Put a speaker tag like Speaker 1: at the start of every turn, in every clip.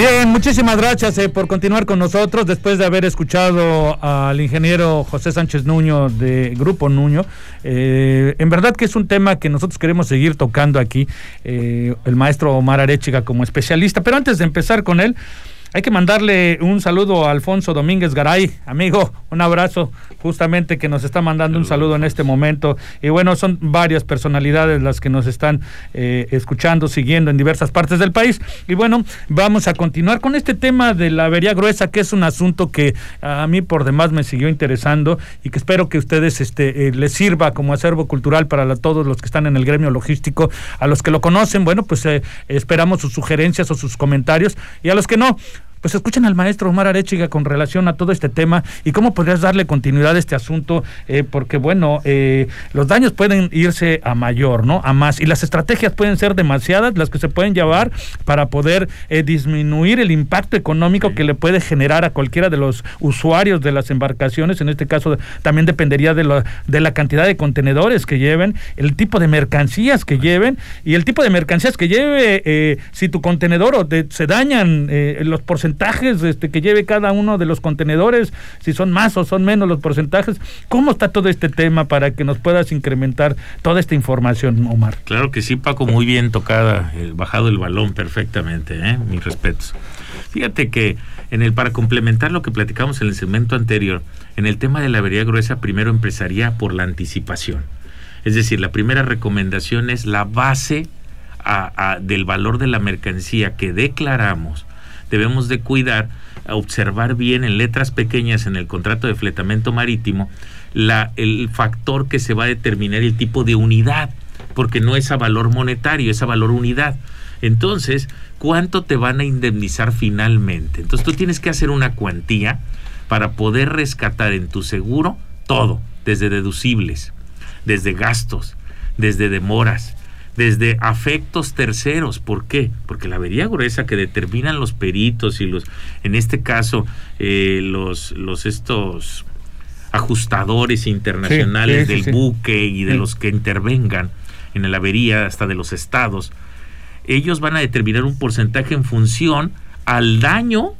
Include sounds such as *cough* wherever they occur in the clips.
Speaker 1: Bien, muchísimas gracias eh, por continuar con nosotros después de haber escuchado al ingeniero José Sánchez Nuño de Grupo Nuño. Eh, en verdad que es un tema que nosotros queremos seguir tocando aquí, eh, el maestro Omar Arechiga como especialista, pero antes de empezar con él, hay que mandarle un saludo a Alfonso Domínguez Garay, amigo, un abrazo, justamente que nos está mandando un saludo en este momento. Y bueno, son varias personalidades las que nos están eh, escuchando, siguiendo en diversas partes del país. Y bueno, vamos a continuar con este tema de la avería gruesa, que es un asunto que a mí por demás me siguió interesando y que espero que ustedes este, eh, les sirva como acervo cultural para todos los que están en el gremio logístico. A los que lo conocen, bueno, pues eh, esperamos sus sugerencias o sus comentarios. Y a los que no, pues escuchen al maestro Omar Arechiga con relación a todo este tema y cómo podrías darle continuidad a este asunto, eh, porque bueno, eh, los daños pueden irse a mayor, ¿no? A más, y las estrategias pueden ser demasiadas las que se pueden llevar para poder eh, disminuir el impacto económico que le puede generar a cualquiera de los usuarios de las embarcaciones, en este caso también dependería de, la de la cantidad de contenedores que lleven, el tipo de mercancías que lleven. Y el tipo de mercancías que lleve, si tu contenedor o se dañan los porcentajes porcentajes este, que lleve cada uno de los contenedores, si son más o son menos los porcentajes. ¿Cómo está todo este tema para que nos puedas incrementar toda esta información, Omar?
Speaker 2: Claro que sí, Paco, muy bien tocada, eh, bajado el balón perfectamente, ¿eh? mis respetos. Fíjate que en el para complementar lo que platicamos en el segmento anterior, en el tema de la avería gruesa, primero empezaría por la anticipación. Es decir, la primera recomendación es la base del valor de la mercancía que declaramos debemos de cuidar, observar bien en letras pequeñas en el contrato de fletamento marítimo la, el factor que se va a determinar el tipo de unidad, porque no es a valor monetario, es a valor unidad. Entonces, ¿cuánto te van a indemnizar finalmente? Entonces tú tienes que hacer una cuantía para poder rescatar en tu seguro todo, desde deducibles, desde gastos, desde demoras, desde afectos terceros. ¿Por qué? Porque la avería gruesa que determinan los peritos y los, en este caso, eh, los, los estos ajustadores internacionales del buque y de los que intervengan en la avería, hasta de los estados, ellos van a determinar un porcentaje en función al daño,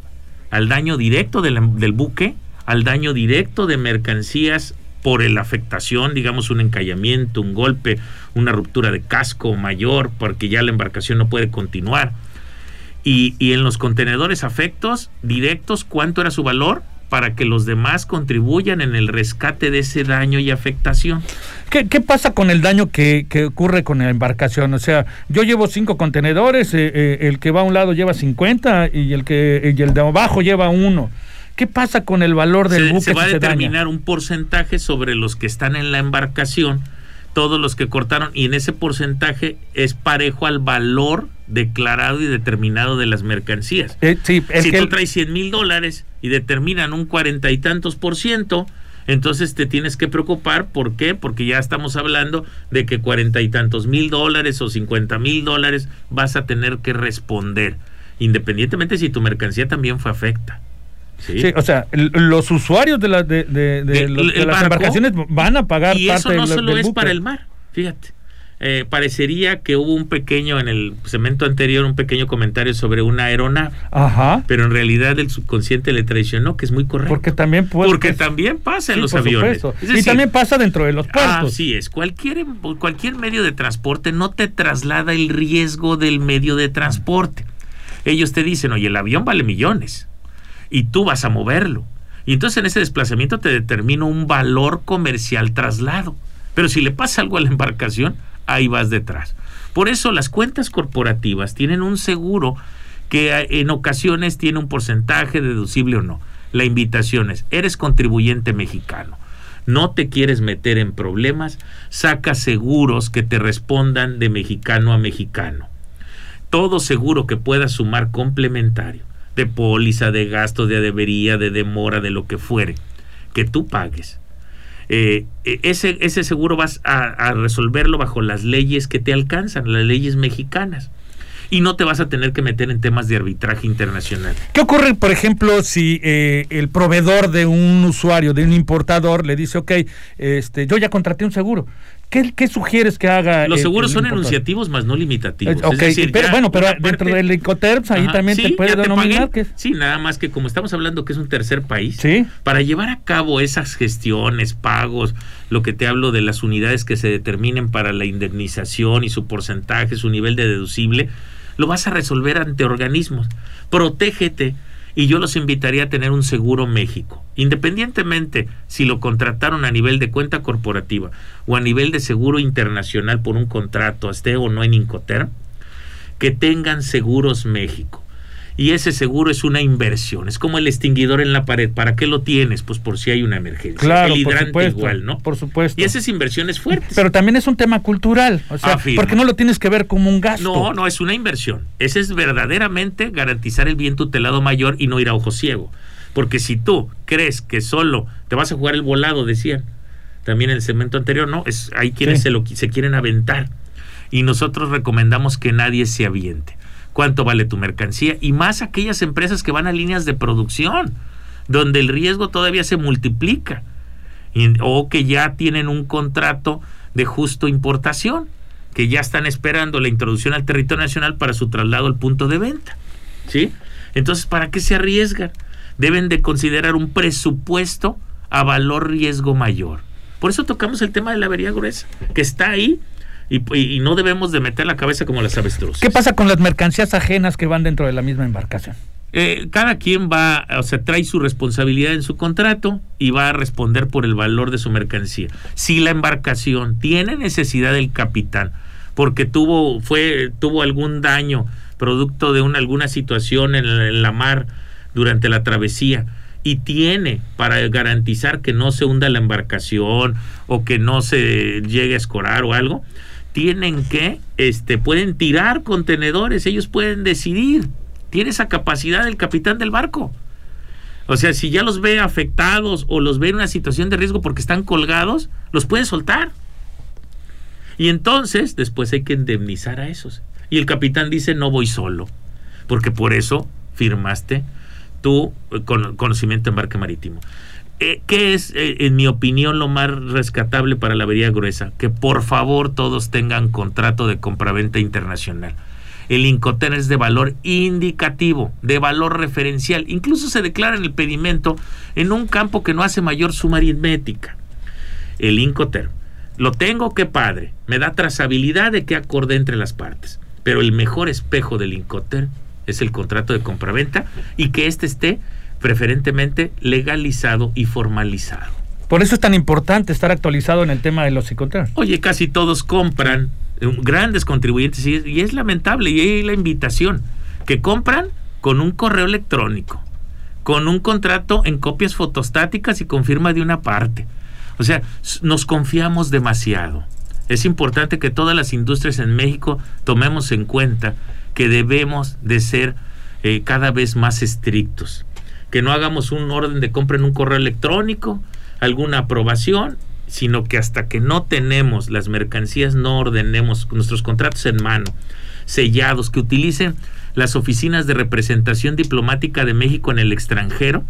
Speaker 2: al daño directo del buque, al daño directo de mercancías por la afectación, digamos un encallamiento, un golpe, una ruptura de casco mayor, porque ya la embarcación no puede continuar. Y, en los contenedores afectos directos, ¿cuánto era su valor? para que los demás contribuyan en el rescate de ese daño y afectación.
Speaker 1: ¿Qué, pasa con el daño que, ocurre con la embarcación? O sea, yo llevo cinco contenedores, eh, eh, el que va a un lado lleva 50 y el, que, y el de abajo lleva uno. ¿Qué pasa con el valor del buque?
Speaker 2: Se va a determinar un porcentaje sobre los que están en la embarcación, todos los que cortaron, y en ese porcentaje es parejo al valor declarado y determinado de las mercancías.
Speaker 1: Eh, si
Speaker 2: tú traes 100 mil dólares y determinan un cuarenta y tantos por ciento, entonces te tienes que preocupar. ¿Por qué? Porque ya estamos hablando de que cuarenta y tantos mil dólares o cincuenta mil dólares vas a tener que responder, independientemente si tu mercancía también fue afecta.
Speaker 1: Sí. o sea, los usuarios de, la, de, de, las embarcaciones van a pagar
Speaker 2: y eso no solo es para el mar, fíjate. Eh, parecería que hubo un pequeño, en el segmento anterior, un pequeño comentario sobre una aeronave.
Speaker 1: Ajá.
Speaker 2: Pero en realidad el subconsciente le traicionó, que es muy correcto.
Speaker 1: Porque también puede.
Speaker 2: Porque también pasa en los aviones.
Speaker 1: y también pasa dentro de los puertos.
Speaker 2: Así es. Cualquier, cualquier medio de transporte no te traslada el riesgo del medio de transporte. Ellos te dicen, oye, el avión vale millones y tú vas a moverlo. Y entonces en ese desplazamiento te determina un valor comercial traslado. Pero si le pasa algo a la embarcación, ahí vas detrás. Por eso las cuentas corporativas tienen un seguro que eh, en ocasiones tiene un porcentaje deducible o no. La invitación es, eres contribuyente mexicano, no te quieres meter en problemas, saca seguros que te respondan de mexicano a mexicano. Todo seguro que pueda sumar complementario de póliza, de gasto, de debería, de demora, de lo que fuere, que tú pagues. Eh, e, ese, ese seguro vas a, resolverlo bajo las leyes que te alcanzan, las leyes mexicanas. y no te vas a tener que meter en temas de arbitraje internacional.
Speaker 1: ¿Qué ocurre, por ejemplo, si eh, el proveedor de un usuario, de un importador, le dice, ok, este, yo ya contraté un seguro, ¿Qué, sugieres que haga?
Speaker 2: Los seguros son enunciativos más no limitativos.
Speaker 1: pero, bueno, pero dentro del Incoterms ahí también te puede denominar que...
Speaker 2: Sí, nada más que como estamos hablando que es un tercer país, para llevar a cabo esas gestiones, pagos, lo que te hablo de las unidades que se determinen para la indemnización y su porcentaje, su nivel de deducible, lo vas a resolver ante organismos. Protégete y yo los invitaría a tener un seguro México, independientemente si lo contrataron a nivel de cuenta corporativa o a nivel de seguro internacional por un contrato, esté o no en Incoterm, que tengan seguros México y ese seguro es una inversión. Es como el extinguidor en la pared. ¿Para qué lo tienes? Pues por si hay una emergencia.
Speaker 1: Claro, el hidrante igual, ¿no? Por supuesto.
Speaker 2: Y esas inversiones fuertes.
Speaker 1: Pero también es un tema cultural. O sea, porque no lo tienes que ver como un gasto.
Speaker 2: No, no, es una inversión. Ese es verdaderamente garantizar el bien tutelado mayor y no ir a ojo ciego. Porque si tú crees que solo te vas a jugar el volado, decían, también en el segmento anterior, no, es, hay quienes se, lo, se quieren aventar. Y nosotros recomendamos que nadie se aviente cuánto vale tu mercancía y más aquellas empresas que van a líneas de producción, donde el riesgo todavía se multiplica o que ya tienen un contrato de justo importación, que ya están esperando la introducción al territorio nacional para su traslado al punto de venta. ¿Sí? Entonces, ¿para qué se arriesgan? Deben de considerar un presupuesto a valor riesgo mayor. Por eso tocamos el tema de la avería gruesa, que está ahí y, no debemos de meter la cabeza como las avestruces.
Speaker 1: ¿Qué pasa con las mercancías ajenas que van dentro de la misma embarcación?
Speaker 2: Eh, cada quien va, o sea, trae su responsabilidad en su contrato y va a responder por el valor de su mercancía. Si la embarcación tiene necesidad del capitán, porque tuvo, fue, tuvo algún daño producto de una, alguna situación en la mar durante la travesía, y tiene para garantizar que no se hunda la embarcación o que no se llegue a escorar o algo, tienen que, este, pueden tirar contenedores, ellos pueden decidir. Tiene esa capacidad el capitán del barco. O sea, si ya los ve afectados o los ve en una situación de riesgo porque están colgados, los puede soltar. Y entonces, después hay que indemnizar a esos. Y el capitán dice, no voy solo, porque por eso firmaste tu eh, conocimiento en barco marítimo. Eh, ¿Qué es, eh, en mi opinión, lo más rescatable para la avería gruesa? Que por favor todos tengan contrato de compraventa internacional. El Incoterm es de valor indicativo, de valor referencial. Incluso se declara en el pedimento en un campo que no hace mayor suma aritmética. El Incoterm. Lo tengo, qué padre. Me da trazabilidad de qué acorde entre las partes. Pero el mejor espejo del Incoterm es el contrato de compraventa y que éste esté preferentemente legalizado y formalizado.
Speaker 1: Por eso es tan importante estar actualizado en el tema de los psicoterms.
Speaker 2: Oye, casi todos compran, eh, grandes contribuyentes, y es, lamentable, y hay la invitación, que compran con un correo electrónico, con un contrato en copias fotostáticas y con firma de una parte. O sea, nos confiamos demasiado. Es importante que todas las industrias en México tomemos en cuenta que debemos de ser eh, cada vez más estrictos que no hagamos un orden de compra en un correo electrónico, alguna aprobación, sino que hasta que no tenemos las mercancías, no ordenemos nuestros contratos en mano, sellados, que utilicen las oficinas de representación diplomática de México en el extranjero,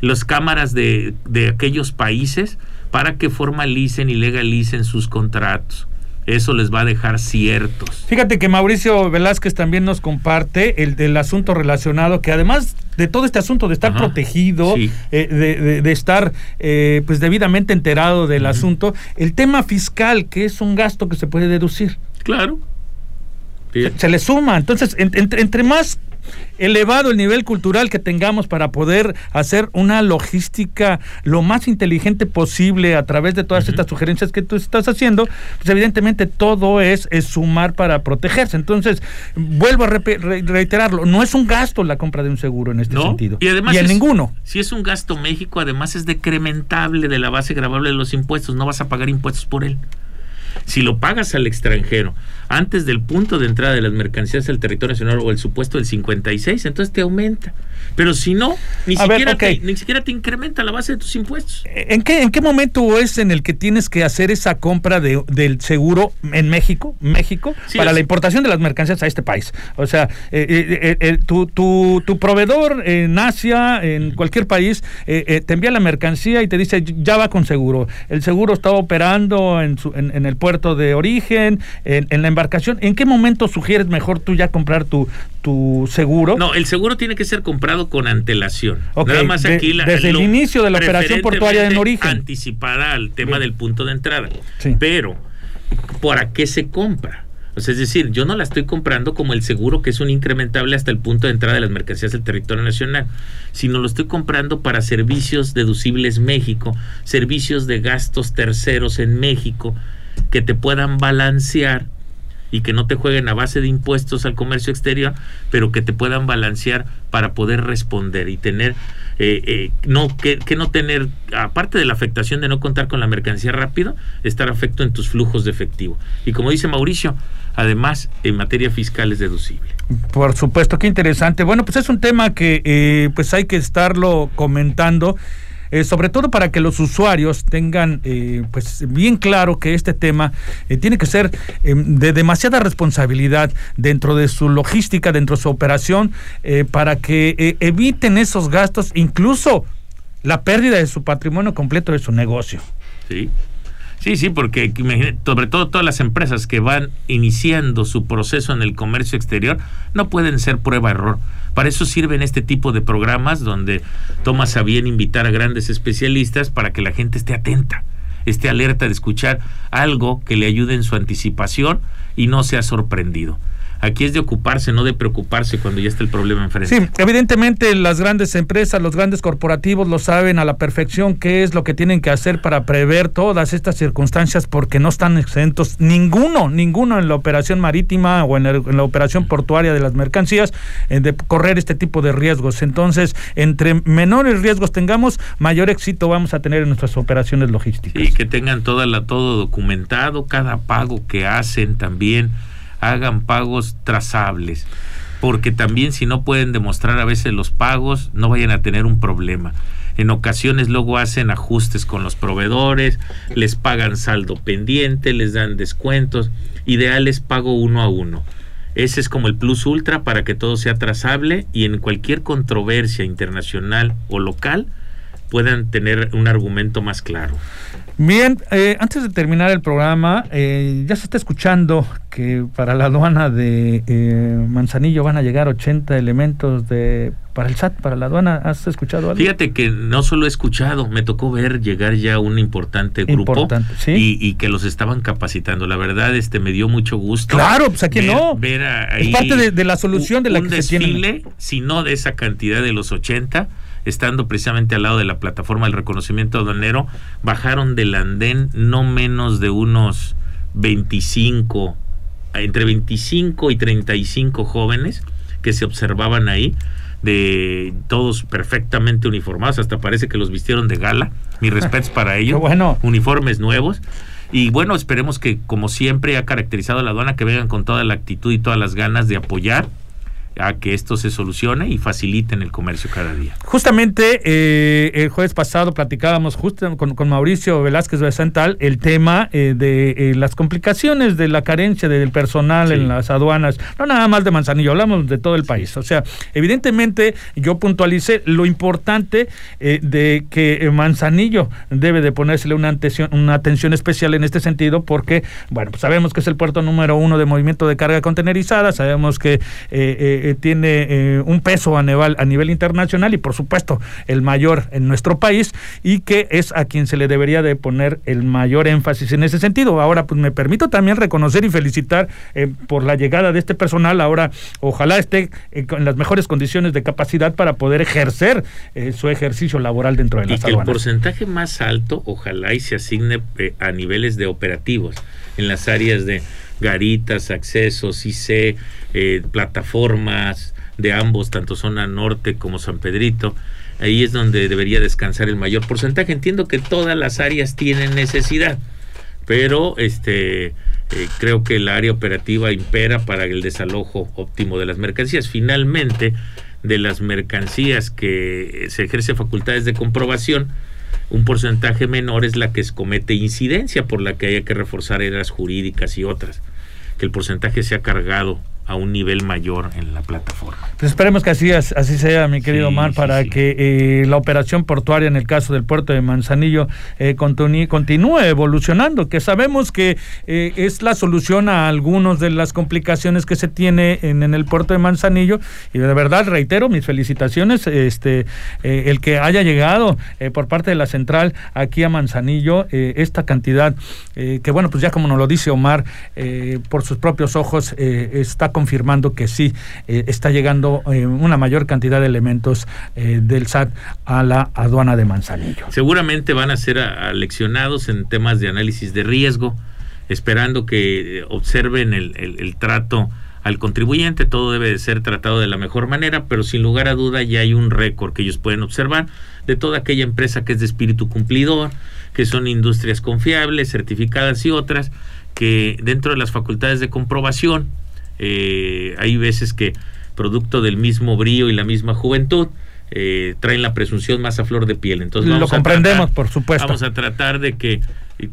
Speaker 2: las cámaras de, de aquellos países, para que formalicen y legalicen sus contratos eso les va a dejar ciertos.
Speaker 1: Fíjate que Mauricio Velázquez también nos comparte el, del asunto relacionado, que además de todo este asunto de estar protegido, eh, de, estar eh, pues debidamente enterado del asunto, el tema fiscal, que es un gasto que se puede deducir.
Speaker 2: Claro.
Speaker 1: Se, le suma. Entonces, entre más elevado el nivel cultural que tengamos para poder hacer una logística lo más inteligente posible a través de todas estas sugerencias que tú estás haciendo, pues evidentemente todo es, sumar para protegerse. Entonces, vuelvo a reiterarlo, no es un gasto la compra de un seguro en este sentido.
Speaker 2: Y además,
Speaker 1: en ninguno.
Speaker 2: Si es un gasto México, además es decrementable de la base grabable de los impuestos, no vas a pagar impuestos por él. Si lo pagas al extranjero, antes del punto de entrada de las mercancías al territorio nacional o el supuesto del 56, entonces te aumenta. Pero si no, ni, siquiera, te, ni siquiera te incrementa la base de tus impuestos.
Speaker 1: ¿En qué, ¿En qué momento es en el que tienes que hacer esa compra de, del seguro en México, México para la importación de las mercancías a este país? O sea, eh, eh, eh, tu, tu, tu, proveedor en Asia, en cualquier país, te envía la mercancía y te dice, ya va con seguro. El seguro está operando en, su, en, el puerto de origen, en, en la embarcación. ¿En qué momento sugieres mejor tú ya comprar tu, tu seguro?
Speaker 2: No, el seguro tiene que ser comprado con antelación. Nada más aquí
Speaker 1: desde el inicio de la operación portuaria en origen.
Speaker 2: Anticipada al tema del punto de entrada. Pero, ¿para qué se compra? O sea, es decir, yo no la estoy comprando como el seguro que es un incrementable hasta el punto de entrada de las mercancías del territorio nacional, sino lo estoy comprando para servicios deducibles México, servicios de gastos terceros en México que te puedan balancear y que no te jueguen a base de impuestos al comercio exterior, pero que te puedan balancear para poder responder y tener, eh, eh, no, que, no tener, aparte de la afectación de no contar con la mercancía rápido, estar afecto en tus flujos de efectivo. Y como dice Mauricio, además en materia fiscal es deducible.
Speaker 1: Por supuesto, qué interesante. Bueno, pues es un tema que eh, pues hay que estarlo comentando. Eh, sobre todo para que los usuarios tengan eh, pues bien claro que este tema eh, tiene que ser de demasiada responsabilidad dentro de su logística, dentro de su operación, para que eviten esos gastos, incluso la pérdida de su patrimonio completo de su negocio.
Speaker 2: Sí. Sí, sí, porque sobre todo todas las empresas que van iniciando su proceso en el comercio exterior no pueden ser prueba-error. Para eso sirven este tipo de programas donde tomas a bien invitar a grandes especialistas para que la gente esté atenta, esté alerta de escuchar algo que le ayude en su anticipación y no sea sorprendido. Aquí es de ocuparse, no de preocuparse cuando ya está el problema enfrente.
Speaker 1: Sí, evidentemente las grandes empresas, los grandes corporativos lo saben a la perfección qué es lo que tienen que hacer para prever todas estas circunstancias porque no están exentos ninguno, ninguno en la operación marítima o en, la operación portuaria de las mercancías eh, de correr este tipo de riesgos. Entonces, entre menores riesgos tengamos, mayor éxito vamos a tener en nuestras operaciones logísticas.
Speaker 2: Y que tengan toda la, todo documentado, cada pago que hacen también hagan pagos trazables, porque también si no pueden demostrar a veces los pagos, no vayan a tener un problema. En ocasiones luego hacen ajustes con los proveedores, les pagan saldo pendiente, les dan descuentos. Ideal es pago uno a uno. Ese es como el plus ultra para que todo sea trazable y en cualquier controversia internacional o local puedan tener un argumento más claro.
Speaker 1: Bien, eh, antes de terminar el programa, eh, ya se está escuchando que para la aduana de eh, Manzanillo van a llegar 80 elementos de para el SAT, para la aduana. ¿Has escuchado algo?
Speaker 2: Fíjate que no solo he escuchado, me tocó ver llegar ya un importante grupo y, que los estaban capacitando. La verdad, este me dio mucho gusto.
Speaker 1: Claro, pues aquí no. es parte de, la solución de la que se
Speaker 2: tiene. Si no de esa cantidad de los 80 estando precisamente al lado de la plataforma del reconocimiento aduanero, bajaron del andén no menos de unos 25, entre 25 y 35 jóvenes que se observaban ahí, de todos perfectamente uniformados, hasta parece que los vistieron de gala. Mis respetos para *laughs* ellos.
Speaker 1: bueno.
Speaker 2: Uniformes nuevos. Y bueno, esperemos que, como siempre ha caracterizado a la aduana, que vengan con toda la actitud y todas las ganas de apoyar a que esto se solucione y faciliten el comercio cada día.
Speaker 1: Justamente eh, el jueves pasado platicábamos justo con, Mauricio Velázquez de Santal el tema eh, de eh, las complicaciones de la carencia del personal en las aduanas, no nada más de Manzanillo, hablamos de todo el país. O sea, evidentemente yo puntualicé lo importante de que Manzanillo debe de ponérsele una atención, una atención especial en este sentido porque, bueno, pues sabemos que es el puerto número uno de movimiento de carga contenerizada, sabemos que eh, tiene eh, un peso a nivel, a nivel internacional y por supuesto el mayor en nuestro país y que es a quien se le debería de poner el mayor énfasis en ese sentido. Ahora pues me permito también reconocer y felicitar eh, por la llegada de este personal. Ahora ojalá esté en las mejores condiciones de capacidad para poder ejercer su ejercicio laboral dentro de la
Speaker 2: y el porcentaje más alto ojalá y se asigne a niveles de operativos en las áreas de garitas, accesos, IC, eh, plataformas de ambos, tanto zona norte como San Pedrito. Ahí es donde debería descansar el mayor porcentaje. Entiendo que todas las áreas tienen necesidad, pero este eh, creo que el área operativa impera para el desalojo óptimo de las mercancías. Finalmente, de las mercancías que se ejerce facultades de comprobación, un porcentaje menor es la que comete incidencia por la que haya que reforzar eras jurídicas y otras. Que el porcentaje sea cargado a un nivel mayor en la plataforma.
Speaker 1: Pues esperemos que así, así sea, mi querido Omar, para que eh, la operación portuaria en el caso del puerto de Manzanillo eh, continúe, evolucionando, que sabemos que eh, es la solución a algunas de las complicaciones que se tiene en, en, el puerto de Manzanillo. Y de verdad, reitero mis felicitaciones, este el que haya llegado por parte de la central aquí a Manzanillo esta cantidad, que bueno, pues ya como nos lo dice Omar, por sus propios ojos está confirmando que sí eh, está llegando eh, una mayor cantidad de elementos eh, del SAT a la aduana de Manzanillo.
Speaker 2: Seguramente van a ser aleccionados en temas de análisis de riesgo, esperando que observen el, trato al contribuyente, todo debe de ser tratado de la mejor manera, pero sin lugar a duda ya hay un récord que ellos pueden observar de toda aquella empresa que es de espíritu cumplidor, que son industrias confiables, certificadas y otras, que dentro de las facultades de comprobación eh, hay veces que producto del mismo brío y la misma juventud, eh, traen la presunción más a flor de piel. Entonces
Speaker 1: lo comprendemos, por supuesto.
Speaker 2: Vamos a tratar de que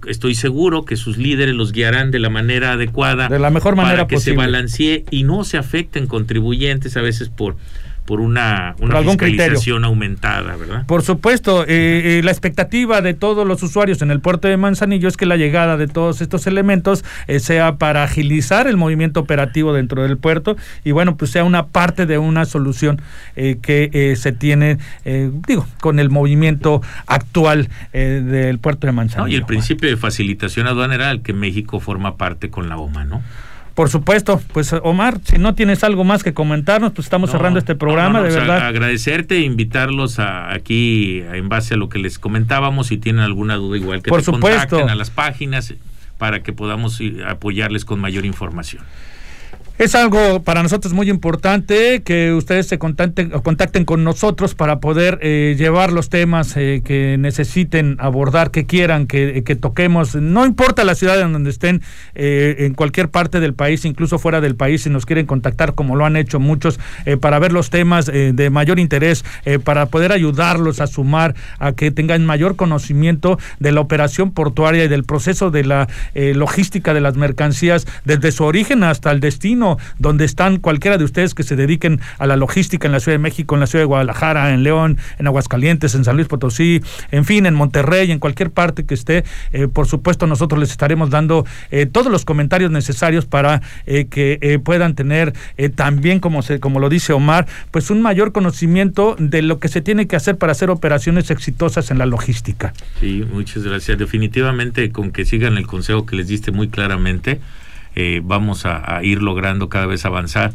Speaker 2: estoy seguro que sus líderes los guiarán de la manera adecuada,
Speaker 1: de la mejor manera
Speaker 2: para que se balancee y no se afecten contribuyentes a veces por por una, una fiscalización aumentada, ¿verdad?
Speaker 1: Por supuesto, eh, eh, la expectativa de todos los usuarios en el puerto de Manzanillo es que la llegada de todos estos elementos eh, sea para agilizar el movimiento operativo dentro del puerto y bueno, pues sea una parte de una solución que se tiene, digo, con el movimiento actual del puerto de Manzanillo.
Speaker 2: y el principio de facilitación aduanera al que México forma parte con la OMA, ¿no?
Speaker 1: Por supuesto, pues Omar, si no tienes algo más que comentarnos, pues estamos cerrando este programa, de verdad.
Speaker 2: agradecerte, invitarlos a, aquí en base a lo que les comentábamos, si tienen alguna duda igual que
Speaker 1: Por supuesto. contacten
Speaker 2: a las páginas para que podamos apoyarles con mayor información.
Speaker 1: Es algo para nosotros muy importante que ustedes se contacten, contacten con nosotros para poder eh, llevar los temas eh, que necesiten abordar, que quieran que, toquemos. No importa la ciudad en donde estén, eh, en cualquier parte del país, incluso fuera del país, si nos quieren contactar, como lo han hecho muchos, para ver los temas de mayor interés, para poder ayudarlos a sumar, a que tengan mayor conocimiento de la operación portuaria y del proceso de la logística de las mercancías desde su origen hasta el destino donde están cualquiera de ustedes que se dediquen a la logística en la Ciudad de México, en la Ciudad de Guadalajara, en León, en Aguascalientes, en San Luis Potosí, en fin, en Monterrey, en cualquier parte que esté, eh, por supuesto nosotros les estaremos dando eh, todos los comentarios necesarios para eh, que puedan tener también, como, se, como lo dice Omar, pues un mayor conocimiento de lo que se tiene que hacer para hacer operaciones exitosas en la logística.
Speaker 2: Sí, muchas gracias. Definitivamente con que sigan el consejo que les diste muy claramente eh, vamos a, ir logrando cada vez avanzar.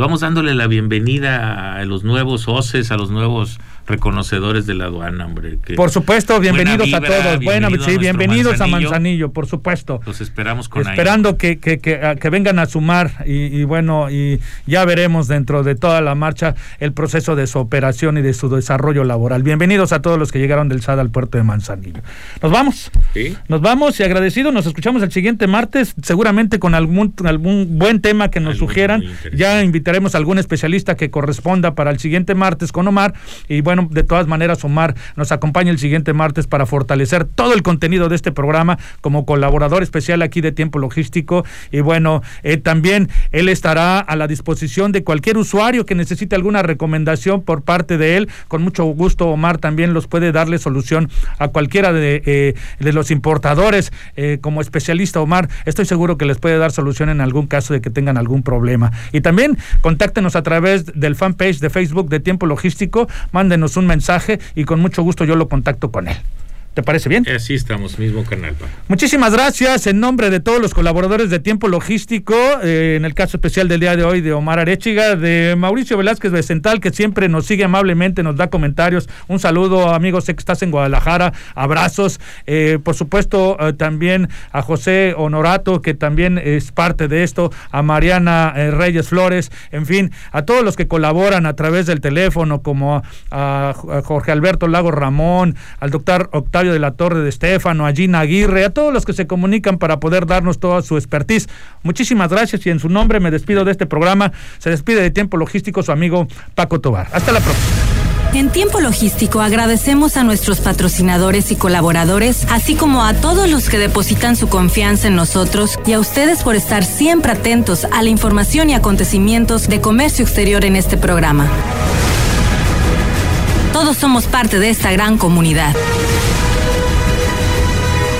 Speaker 2: Vamos dándole la bienvenida a los nuevos OCES, a los nuevos reconocedores de la aduana, hombre.
Speaker 1: por supuesto, bienvenidos a todos. Bienvenido sí, bienvenidos a Manzanillo, por supuesto.
Speaker 2: Los esperamos con
Speaker 1: Esperando que, que, que, vengan a sumar y, bueno, y ya veremos dentro de toda la marcha el proceso de su operación y de su desarrollo laboral. Bienvenidos a todos los que llegaron del SAD al puerto de Manzanillo. Nos vamos. ¿Sí? Nos vamos y agradecidos. Nos escuchamos el siguiente martes, seguramente con algún, algún buen tema que nos sugieran. ya invitaremos a algún especialista que corresponda para el siguiente martes con Omar. Y bueno, de todas maneras, Omar nos acompaña el siguiente martes para fortalecer todo el contenido de este programa como colaborador especial aquí de Tiempo Logístico. Y bueno, eh, también él estará a la disposición de cualquier usuario que necesite alguna recomendación por parte de él. Con mucho gusto, Omar también los puede darle solución a cualquiera de, eh, los importadores. Eh, como especialista, Omar, estoy seguro que les puede dar solución en algún caso de que tengan algún problema. Y también contáctenos a través del fanpage de Facebook de Tiempo Logístico. Mándenos un mensaje y con mucho gusto yo lo contacto con él. ¿Te parece bien?
Speaker 2: Así estamos, mismo canal.
Speaker 1: Muchísimas gracias en nombre de todos los colaboradores de Tiempo Logístico, eh, en el caso especial del día de hoy de Omar Arechiga, de Mauricio Velázquez Becental, que siempre nos sigue amablemente, nos da comentarios. Un saludo, amigos, sé que estás en Guadalajara, abrazos. Eh, por supuesto, eh, también a José Honorato, que también es parte de esto, a Mariana Reyes Flores, en fin, a todos los que colaboran a través del teléfono, como a, a Jorge Alberto Lago Ramón, al doctor Octavio Octavio de la Torre de Estefano, a Gina Aguirre, a todos los que se comunican para poder darnos toda su expertise. Muchísimas gracias y en su nombre me despido de este programa. Se despide de Tiempo Logístico su amigo Paco Tobar. Hasta la próxima.
Speaker 3: En tiempo logístico agradecemos a nuestros patrocinadores y colaboradores, así como a todos los que depositan su confianza en nosotros y a ustedes por estar siempre atentos a la información y acontecimientos de comercio exterior en este programa. Todos somos parte de esta gran comunidad.